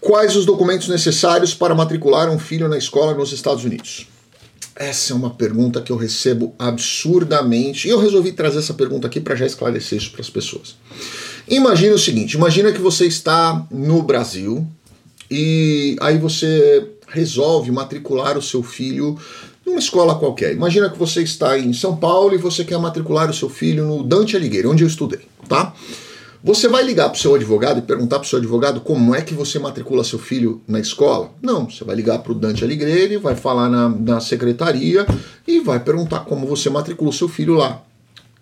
Quais os documentos necessários para matricular um filho na escola nos Estados Unidos? Essa é uma pergunta que eu recebo absurdamente e eu resolvi trazer essa pergunta aqui para já esclarecer isso para as pessoas. Imagina o seguinte: imagina que você está no Brasil e aí você resolve matricular o seu filho numa escola qualquer. Imagina que você está em São Paulo e você quer matricular o seu filho no Dante Alighieri, onde eu estudei, tá? Você vai ligar para o seu advogado e perguntar para o seu advogado como é que você matricula seu filho na escola? Não, você vai ligar para o Dante Alighieri, vai falar na, na secretaria e vai perguntar como você matricula seu filho lá.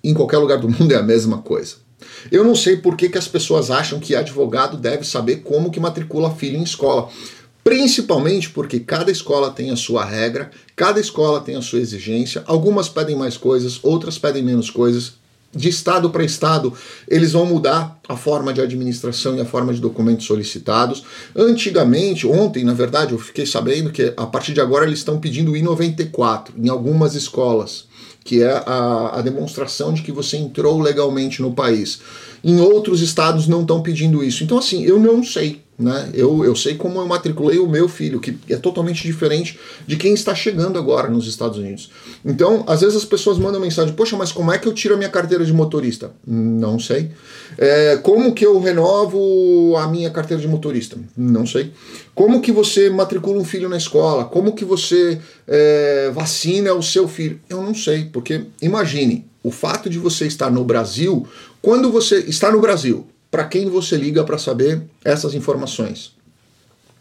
Em qualquer lugar do mundo é a mesma coisa. Eu não sei por que, que as pessoas acham que advogado deve saber como que matricula filho em escola. Principalmente porque cada escola tem a sua regra, cada escola tem a sua exigência, algumas pedem mais coisas, outras pedem menos coisas de estado para estado, eles vão mudar a forma de administração e a forma de documentos solicitados. Antigamente, ontem, na verdade, eu fiquei sabendo que a partir de agora eles estão pedindo o I-94 em algumas escolas, que é a, a demonstração de que você entrou legalmente no país. Em outros estados não estão pedindo isso. Então, assim, eu não sei. Né? Eu, eu sei como eu matriculei o meu filho, que é totalmente diferente de quem está chegando agora nos Estados Unidos. Então, às vezes as pessoas mandam mensagem: Poxa, mas como é que eu tiro a minha carteira de motorista? Não sei. É, como que eu renovo a minha carteira de motorista? Não sei. Como que você matricula um filho na escola? Como que você é, vacina o seu filho? Eu não sei, porque imagine o fato de você estar no Brasil, quando você está no Brasil, para quem você liga para saber essas informações?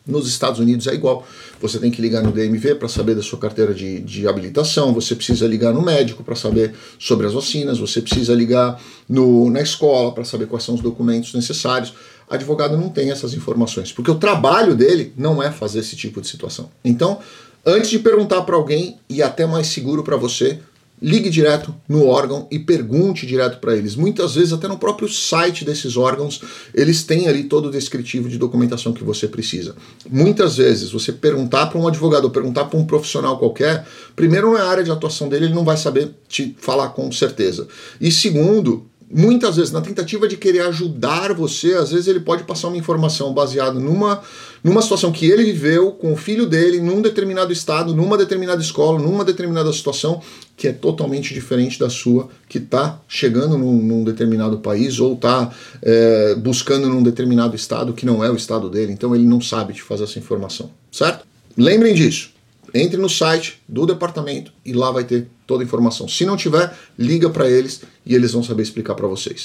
Nos Estados Unidos é igual. Você tem que ligar no DMV para saber da sua carteira de, de habilitação, você precisa ligar no médico para saber sobre as vacinas, você precisa ligar no, na escola para saber quais são os documentos necessários. Advogado não tem essas informações, porque o trabalho dele não é fazer esse tipo de situação. Então, antes de perguntar para alguém, e até mais seguro para você, ligue direto no órgão e pergunte direto para eles. Muitas vezes, até no próprio site desses órgãos, eles têm ali todo o descritivo de documentação que você precisa. Muitas vezes, você perguntar para um advogado perguntar para um profissional qualquer, primeiro, não é área de atuação dele, ele não vai saber te falar com certeza. E segundo, muitas vezes, na tentativa de querer ajudar você, às vezes ele pode passar uma informação baseada numa, numa situação que ele viveu com o filho dele, num determinado estado, numa determinada escola, numa determinada situação, que é totalmente diferente da sua, que está chegando num, num, determinado país ou está é, buscando num determinado estado que não é o estado dele, então ele não sabe te fazer essa informação, certo? Lembrem disso. Entre no site do departamento e lá vai ter toda a informação. Se não tiver, liga para eles e eles vão saber explicar para vocês.